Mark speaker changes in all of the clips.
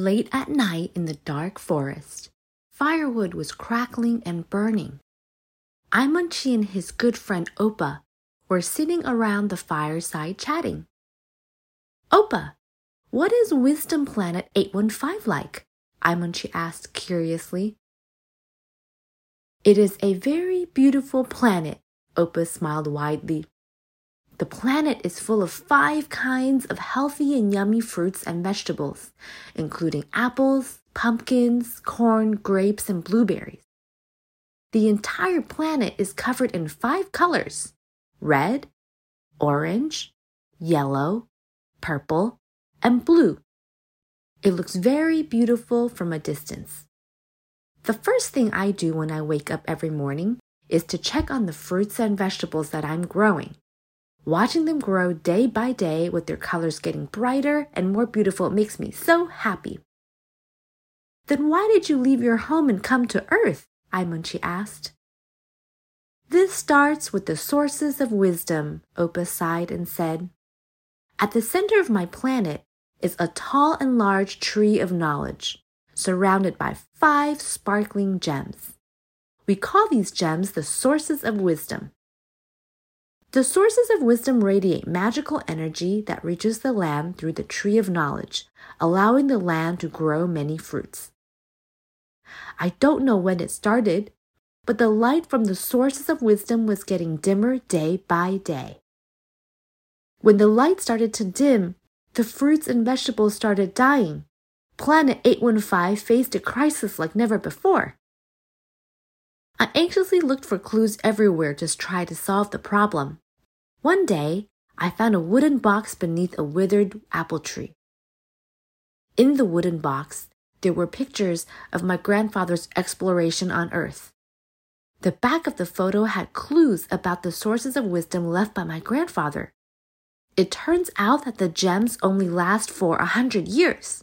Speaker 1: Late at night in the dark forest, firewood was crackling and burning. Aimonchi and his good friend Opa were sitting around the fireside chatting. Opa, what is Wisdom Planet 815 like? Aimonchi asked curiously. It is a very beautiful planet, Opa smiled widely. The planet is full of five kinds of healthy and yummy fruits and vegetables, including apples, pumpkins, corn, grapes, and blueberries. The entire planet is covered in five colors red, orange, yellow, purple, and blue. It looks very beautiful from a distance. The first thing I do when I wake up every morning is to check on the fruits and vegetables that I'm growing. Watching them grow day by day with their colors getting brighter and more beautiful makes me so happy. Then why did you leave your home and come to Earth? Aimonchi asked. This starts with the sources of wisdom, Oppa sighed and said. At the center of my planet is a tall and large tree of knowledge, surrounded by five sparkling gems. We call these gems the sources of wisdom. The sources of wisdom radiate magical energy that reaches the land through the tree of knowledge, allowing the land to grow many fruits. I don't know when it started, but the light from the sources of wisdom was getting dimmer day by day. When the light started to dim, the fruits and vegetables started dying. Planet 815 faced a crisis like never before. I anxiously looked for clues everywhere to try to solve the problem. One day, I found a wooden box beneath a withered apple tree. In the wooden box, there were pictures of my grandfather's exploration on Earth. The back of the photo had clues about the sources of wisdom left by my grandfather. It turns out that the gems only last for a hundred years.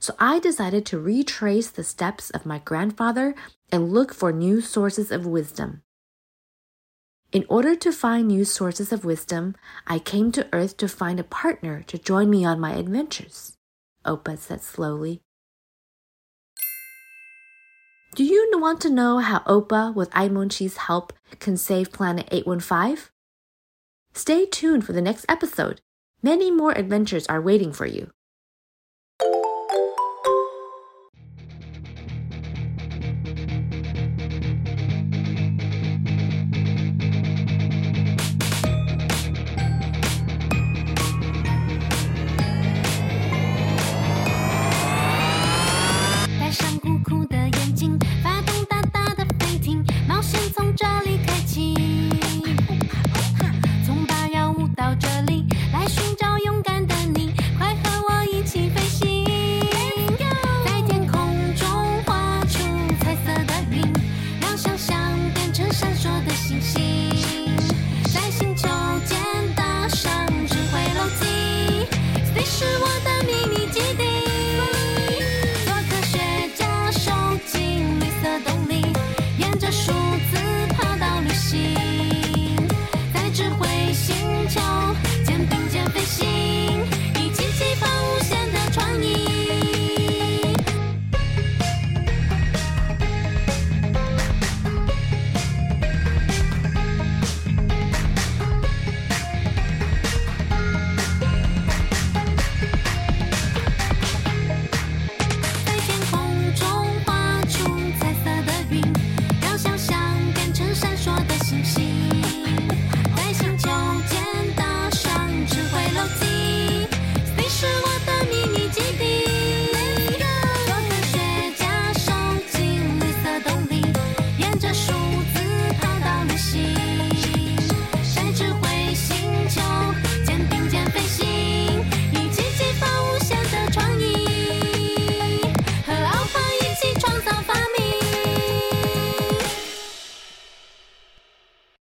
Speaker 1: So I decided to retrace the steps of my grandfather and look for new sources of wisdom. In order to find new sources of wisdom, I came to Earth to find a partner to join me on my adventures, Oppa said slowly. Do you want to know how Oppa, with Aimonchi's help, can save Planet 815? Stay tuned for the next episode. Many more adventures are waiting for you. melody